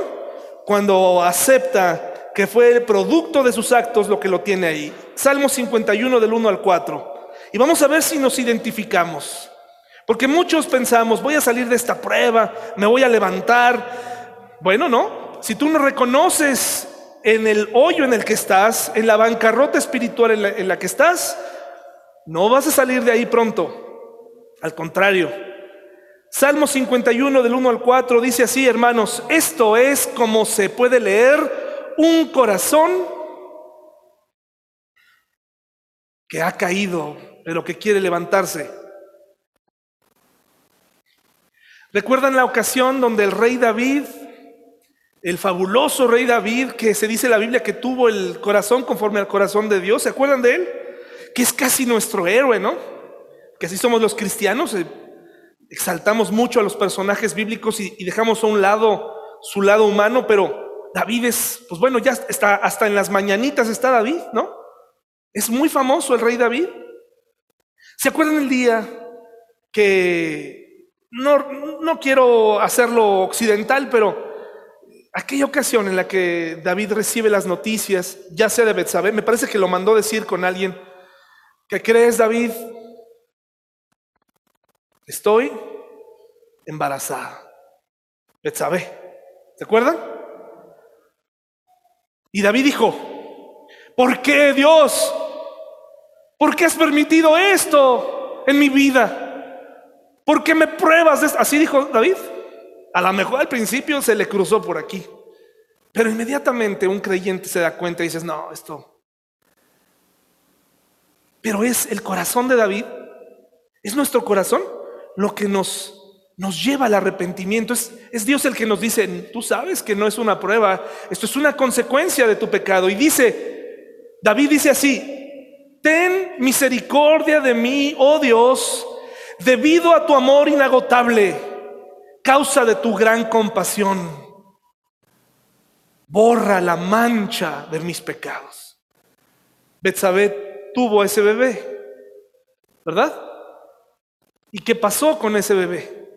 cuando acepta que fue el producto de sus actos lo que lo tiene ahí. Salmo 51 del 1 al 4. Y vamos a ver si nos identificamos. Porque muchos pensamos, voy a salir de esta prueba, me voy a levantar. Bueno, no. Si tú no reconoces en el hoyo en el que estás, en la bancarrota espiritual en la, en la que estás, no vas a salir de ahí pronto. Al contrario, Salmo 51 del 1 al 4 dice así, hermanos, esto es como se puede leer un corazón que ha caído, pero que quiere levantarse. ¿Recuerdan la ocasión donde el rey David, el fabuloso rey David, que se dice en la Biblia que tuvo el corazón conforme al corazón de Dios, ¿se acuerdan de él? Que es casi nuestro héroe, ¿no? Que así somos los cristianos, eh, exaltamos mucho a los personajes bíblicos y, dejamos a un lado su lado humano, pero David es, pues bueno, ya está, hasta en las mañanitas está David, ¿no? Es muy famoso el rey David. ¿Se acuerdan el día que no, no quiero hacerlo occidental, pero aquella ocasión en la que David recibe las noticias, ya sea de Betsabé, me parece que lo mandó decir con alguien, ¿qué crees David? Estoy embarazada. Betsabé. ¿Se acuerdan? Y David dijo, ¿por qué Dios? ¿Por qué has permitido esto en mi vida? ¿Por qué me pruebas esto? Así dijo David. A lo mejor al principio se le cruzó por aquí. Pero inmediatamente un creyente se da cuenta y dices, no, esto. Pero es el corazón de David. Es nuestro corazón lo que nos, nos lleva al arrepentimiento. Es, es Dios el que nos dice, tú sabes que no es una prueba, esto es una consecuencia de tu pecado. Y dice, David dice así, ten misericordia de mí, oh Dios, debido a tu amor inagotable, causa de tu gran compasión. Borra la mancha de mis pecados. Betsabé tuvo ese bebé ¿verdad? ¿Y qué pasó con ese bebé?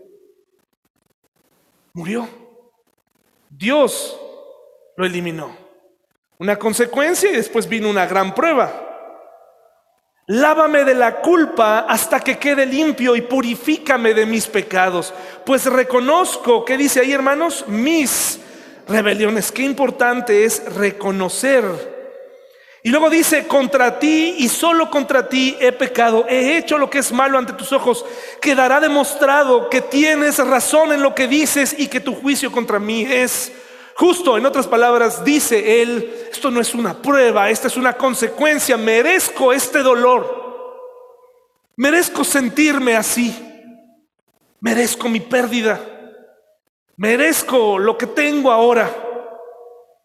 Murió. Dios lo eliminó. Una consecuencia y después vino una gran prueba. Lávame de la culpa hasta que quede limpio y purifícame de mis pecados. Pues reconozco, ¿qué dice ahí hermanos? Mis rebeliones. Qué importante es reconocer. Y luego dice, contra ti y solo contra ti he pecado, he hecho lo que es malo ante tus ojos. Quedará demostrado que tienes razón en lo que dices y que tu juicio contra mí es Justo, en otras palabras, dice él, esto no es una prueba, esta es una consecuencia, merezco este dolor, merezco sentirme así, merezco mi pérdida, merezco lo que tengo ahora.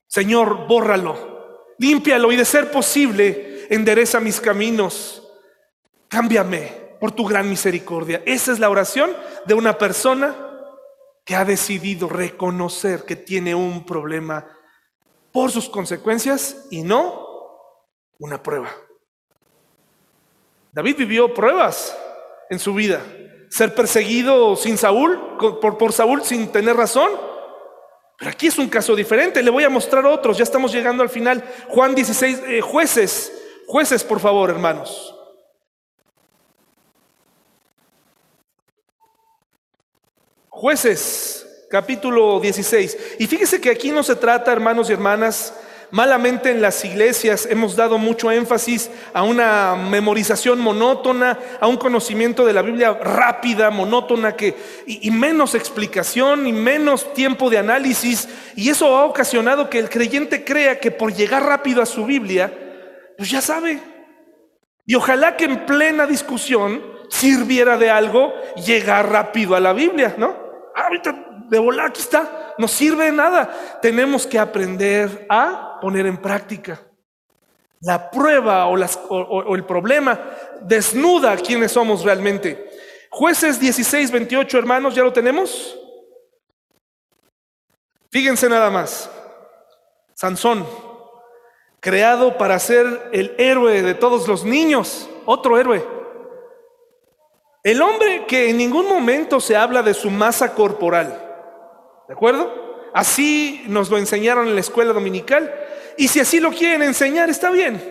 Señor, bórralo, límpialo y de ser posible, endereza mis caminos, cámbiame por tu gran misericordia. Esa es la oración de una persona que ha decidido reconocer que tiene un problema por sus consecuencias y no una prueba. David vivió pruebas en su vida. Ser perseguido sin Saúl, por, por Saúl sin tener razón. Pero aquí es un caso diferente. Le voy a mostrar otros. Ya estamos llegando al final. Juan 16, eh, jueces. Jueces, por favor, hermanos. Jueces, capítulo 16. Y fíjese que aquí no se trata, hermanos y hermanas, malamente en las iglesias hemos dado mucho énfasis a una memorización monótona, a un conocimiento de la Biblia rápida, monótona, que, y, y menos explicación y menos tiempo de análisis. Y eso ha ocasionado que el creyente crea que por llegar rápido a su Biblia, pues ya sabe. Y ojalá que en plena discusión sirviera de algo llegar rápido a la Biblia, ¿no? ahorita de volar, aquí está, no sirve de nada. Tenemos que aprender a poner en práctica. La prueba o, el problema desnuda quiénes somos realmente. Jueces 16, 28, hermanos, ¿ya lo tenemos? Fíjense nada más. Sansón, creado para ser el héroe de todos los niños, otro héroe. El hombre que en ningún momento se habla de su masa corporal. ¿De acuerdo? Así nos lo enseñaron en la escuela dominical. Y si así lo quieren enseñar, está bien.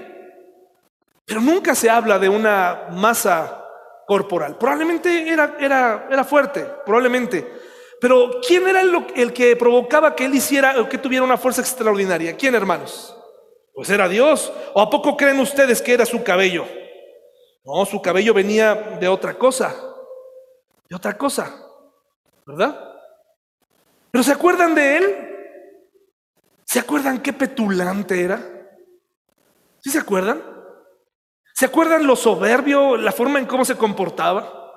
Pero nunca se habla de una masa corporal. Probablemente era, era, era fuerte, probablemente. Pero ¿quién era el, que provocaba que él hiciera o que tuviera una fuerza extraordinaria? ¿Quién, hermanos? Pues era Dios. ¿O a poco creen ustedes que era su cabello? No, su cabello venía de otra cosa, de otra cosa, ¿verdad? Pero ¿se acuerdan de él? ¿Se acuerdan qué petulante era? ¿Sí se acuerdan? ¿Se acuerdan lo soberbio, la forma en cómo se comportaba?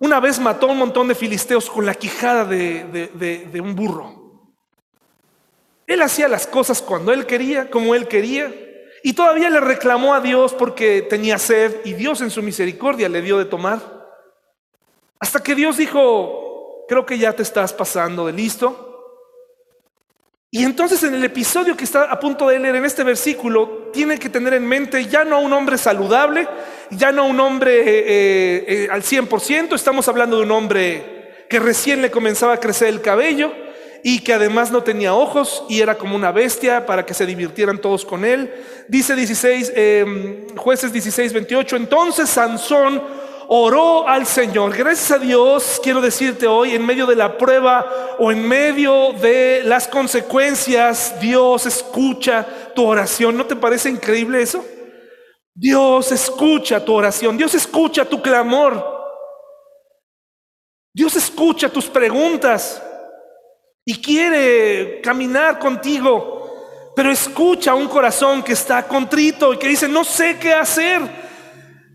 Una vez mató a un montón de filisteos con la quijada de, de un burro. Él hacía las cosas cuando él quería, como él quería. Y todavía le reclamó a Dios porque tenía sed y Dios en su misericordia le dio de tomar. Hasta que Dios dijo, creo que ya te estás pasando de listo. Y entonces en el episodio que está a punto de leer en este versículo, tiene que tener en mente ya no a un hombre saludable, ya no a un hombre eh, eh, eh, al 100%, estamos hablando de un hombre que recién le comenzaba a crecer el cabello, y que además no tenía ojos y era como una bestia para que se divirtieran todos con él. Dice 16, em, jueces 16, 28, entonces Sansón oró al Señor. Gracias a Dios, quiero decirte hoy, en medio de la prueba o en medio de las consecuencias, Dios escucha tu oración. ¿No te parece increíble eso? Dios escucha tu oración, Dios escucha tu clamor, Dios escucha tus preguntas y quiere caminar contigo, pero escucha un corazón que está contrito y que dice, no sé qué hacer,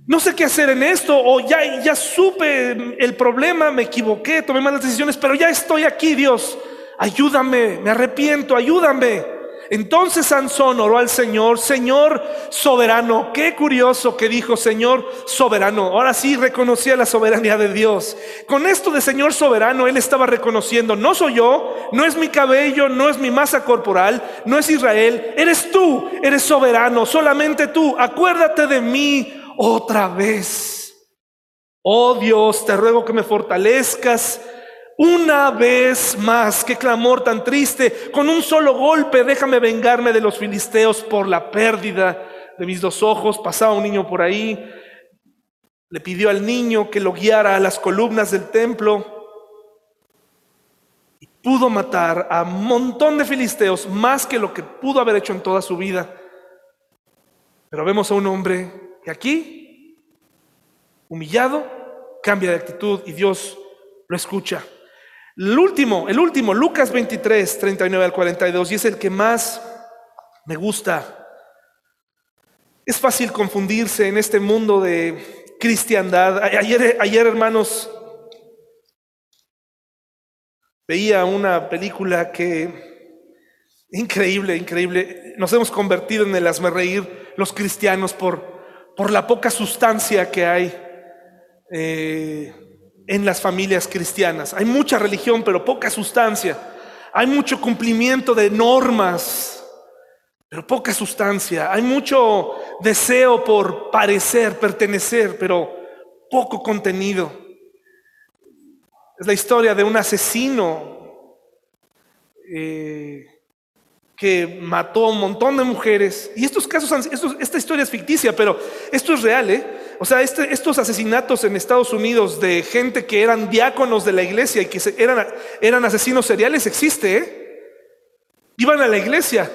no sé qué hacer en esto, o ya, ya supe el problema, me equivoqué, tomé malas decisiones, pero ya estoy aquí, Dios, ayúdame, me arrepiento, ayúdame. Entonces Sansón oró al Señor, Señor soberano. Qué curioso que dijo Señor soberano. Ahora sí reconocía la soberanía de Dios. Con esto de Señor soberano, él estaba reconociendo, no soy yo, no es mi cabello, no es mi masa corporal, no es Israel, eres tú, eres soberano, solamente tú. Acuérdate de mí otra vez. Oh Dios, te ruego que me fortalezcas una vez más. Qué clamor tan triste. Con un solo golpe déjame vengarme de los filisteos por la pérdida de mis dos ojos. Pasaba un niño por ahí. Le pidió al niño que lo guiara a las columnas del templo pudo matar a un montón de filisteos, más que lo que pudo haber hecho en toda su vida. Pero vemos a un hombre que aquí, humillado, cambia de actitud y Dios lo escucha. El último, el último, Lucas 23, 39 al 42, y es el que más me gusta. Es fácil confundirse en este mundo de cristiandad. Ayer, ayer hermanos, Veía una película que, increíble, increíble, nos hemos convertido en el reír los cristianos por, por la poca sustancia que hay eh, en las familias cristianas. Hay mucha religión, pero poca sustancia. Hay mucho cumplimiento de normas, pero poca sustancia. Hay mucho deseo por parecer, pertenecer, pero poco contenido. Es la historia de un asesino eh, que mató a un montón de mujeres. Y estos casos, esta historia es ficticia, pero esto es real, ¿eh? O sea, este, estos asesinatos en Estados Unidos de gente que eran diáconos de la iglesia y que eran, eran asesinos seriales existe, ¿eh? Iban a la iglesia,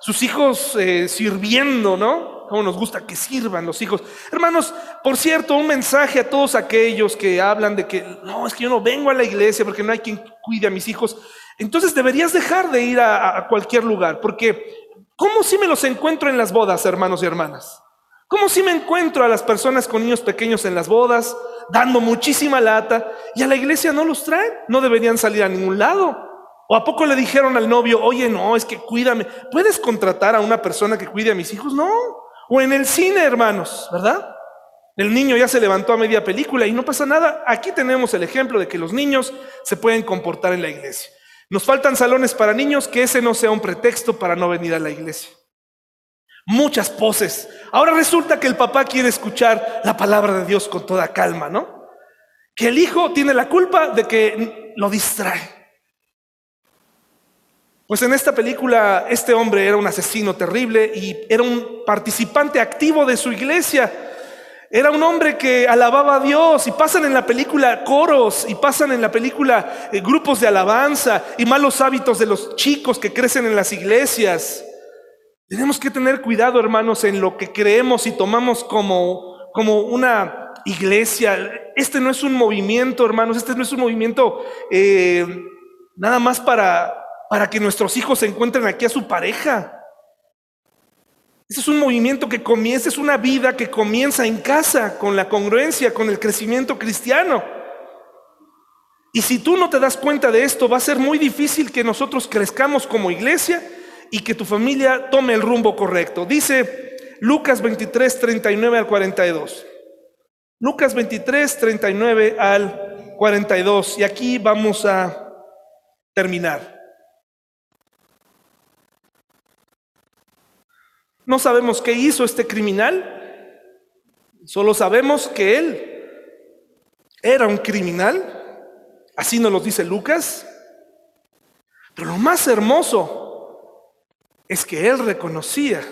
sus hijos eh, sirviendo, ¿no? cómo nos gusta que sirvan los hijos. Hermanos, por cierto, un mensaje a todos aquellos que hablan de que no, es que yo no vengo a la iglesia porque no hay quien cuide a mis hijos. Entonces deberías dejar de ir a, cualquier lugar, porque ¿cómo si me los encuentro en las bodas, hermanos y hermanas? ¿Cómo si me encuentro a las personas con niños pequeños en las bodas, dando muchísima lata, y a la iglesia no los traen? No deberían salir a ningún lado. ¿O a poco le dijeron al novio, oye, no, es que cuídame? ¿Puedes contratar a una persona que cuide a mis hijos? No. O en el cine, hermanos, ¿verdad? El niño ya se levantó a media película y no pasa nada. Aquí tenemos el ejemplo de que los niños se pueden comportar en la iglesia. Nos faltan salones para niños, que ese no sea un pretexto para no venir a la iglesia. Muchas poses. Ahora resulta que el papá quiere escuchar la palabra de Dios con toda calma, ¿no? Que el hijo tiene la culpa de que lo distrae. Pues en esta película este hombre era un asesino terrible y era un participante activo de su iglesia. Era un hombre que alababa a Dios y pasan en la película coros y pasan en la película eh, grupos de alabanza y malos hábitos de los chicos que crecen en las iglesias. Tenemos que tener cuidado, hermanos, en lo que creemos y tomamos como, como una iglesia. Este no es un movimiento, hermanos, este no es un movimiento eh, nada más para para que nuestros hijos encuentren aquí a su pareja. Ese es un movimiento que comienza, es una vida que comienza en casa, con la congruencia, con el crecimiento cristiano. Y si tú no te das cuenta de esto, va a ser muy difícil que nosotros crezcamos como iglesia y que tu familia tome el rumbo correcto. Dice Lucas 23, 39 al 42. Lucas 23, 39 al 42. Y aquí vamos a terminar. No sabemos qué hizo este criminal, solo sabemos que él era un criminal, así nos lo dice Lucas, pero lo más hermoso es que él reconocía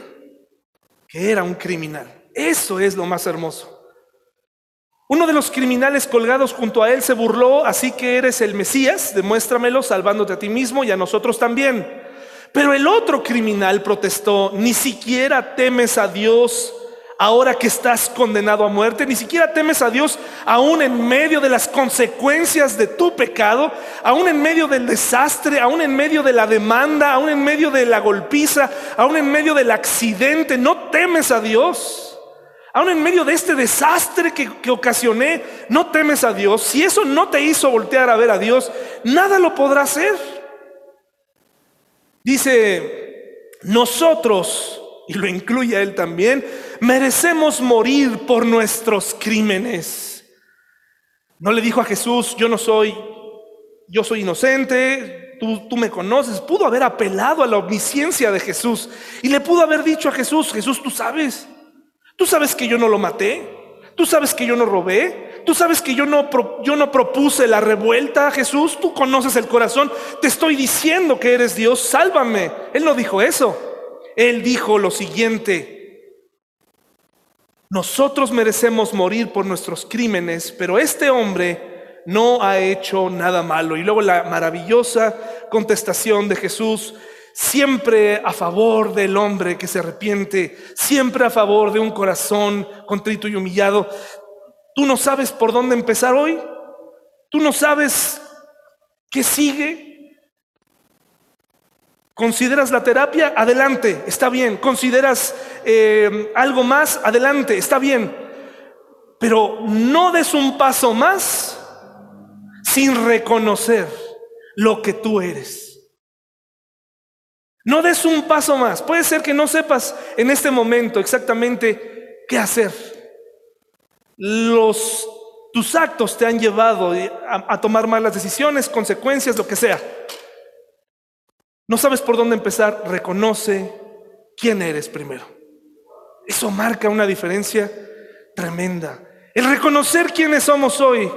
que era un criminal. Eso es lo más hermoso. Uno de los criminales colgados junto a él se burló, así que eres el Mesías, demuéstramelo salvándote a ti mismo y a nosotros también. Pero el otro criminal protestó, ni siquiera temes a Dios ahora que estás condenado a muerte, ni siquiera temes a Dios aún en medio de las consecuencias de tu pecado, aún en medio del desastre, aún en medio de la demanda, aún en medio de la golpiza, aún en medio del accidente, no temes a Dios. Aún en medio de este desastre que, que ocasioné, no temes a Dios. Si eso no te hizo voltear a ver a Dios, nada lo podrá hacer. Dice, nosotros, y lo incluye él también, merecemos morir por nuestros crímenes. No le dijo a Jesús, yo no soy, yo soy inocente, tú, tú me conoces. Pudo haber apelado a la omnisciencia de Jesús y le pudo haber dicho a Jesús, Jesús, tú sabes, tú sabes que yo no lo maté, tú sabes que yo no robé, Tú sabes que yo no, yo no propuse la revuelta, Jesús. Tú conoces el corazón. Te estoy diciendo que eres Dios. Sálvame. Él no dijo eso. Él dijo lo siguiente. Nosotros merecemos morir por nuestros crímenes, pero este hombre no ha hecho nada malo. Y luego la maravillosa contestación de Jesús siempre a favor del hombre que se arrepiente, siempre a favor de un corazón contrito y humillado. Tú no sabes por dónde empezar hoy, tú no sabes qué sigue. ¿Consideras la terapia? Adelante, está bien. ¿Consideras eh, algo más? Adelante, está bien. Pero no des un paso más sin reconocer lo que tú eres. No des un paso más. Puede ser que no sepas en este momento exactamente qué hacer. Los, tus actos te han llevado a, a tomar malas decisiones, consecuencias, lo que sea. No sabes por dónde empezar. Reconoce quién eres primero. Eso marca una diferencia tremenda. El reconocer quiénes somos hoy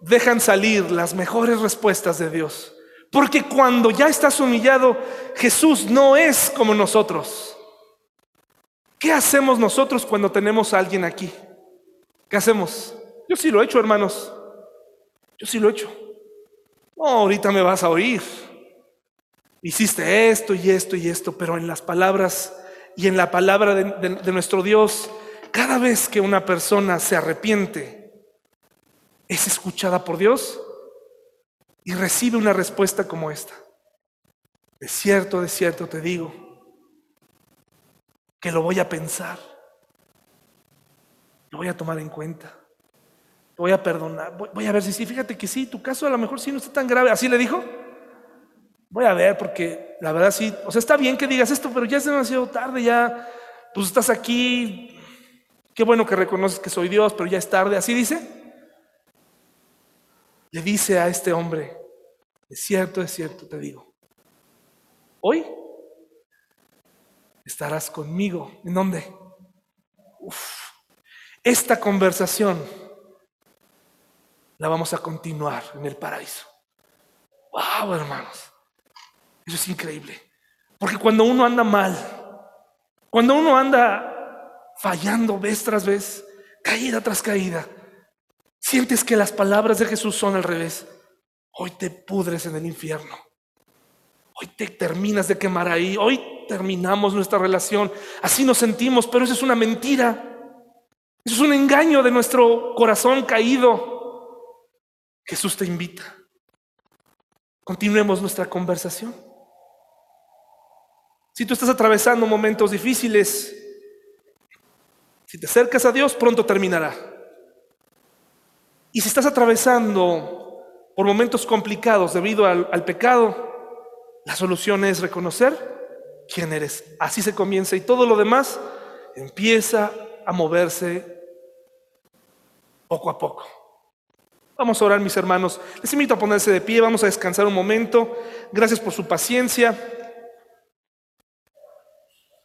dejan salir las mejores respuestas de Dios. Porque cuando ya estás humillado, Jesús no es como nosotros. ¿Qué hacemos nosotros cuando tenemos a alguien aquí? ¿Qué hacemos? Yo sí lo he hecho, hermanos. Yo sí lo he hecho. No, ahorita me vas a oír. Hiciste esto y esto y esto, pero en las palabras y en la palabra de, de nuestro Dios, cada vez que una persona se arrepiente, es escuchada por Dios y recibe una respuesta como esta. De cierto, de cierto te digo que lo voy a pensar, lo voy a tomar en cuenta, lo voy a perdonar, voy, a ver si sí, fíjate que sí, tu caso a lo mejor sí no está tan grave, así le dijo. Voy a ver porque la verdad sí, o sea, está bien que digas esto, pero ya es demasiado tarde, ya, pues estás aquí, qué bueno que reconoces que soy Dios, pero ya es tarde, así dice le dice a este hombre, es cierto, es cierto, te digo, hoy estarás conmigo. ¿En dónde? Esta conversación la vamos a continuar en el paraíso. Wow, hermanos. Eso es increíble. Porque cuando uno anda mal, cuando uno anda fallando vez tras vez, caída tras caída, Sientes que las palabras de Jesús son al revés. Hoy te pudres en el infierno. Hoy te terminas de quemar ahí. Hoy terminamos nuestra relación. Así nos sentimos, pero eso es una mentira. Eso es un engaño de nuestro corazón caído. Jesús te invita. Continuemos nuestra conversación. Si tú estás atravesando momentos difíciles, si te acercas a Dios, pronto terminará. Y si estás atravesando por momentos complicados debido al, pecado, la solución es reconocer quién eres. Así se comienza y todo lo demás empieza a moverse poco a poco. Vamos a orar, mis hermanos. Les invito a ponerse de pie, vamos a descansar un momento. Gracias por su paciencia.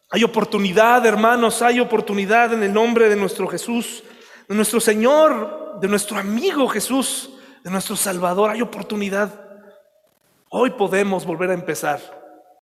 Hay oportunidad, hermanos, hay oportunidad en el nombre de nuestro Jesús, de nuestro Señor de nuestro amigo Jesús, de nuestro Salvador, hay oportunidad. Hoy podemos volver a empezar.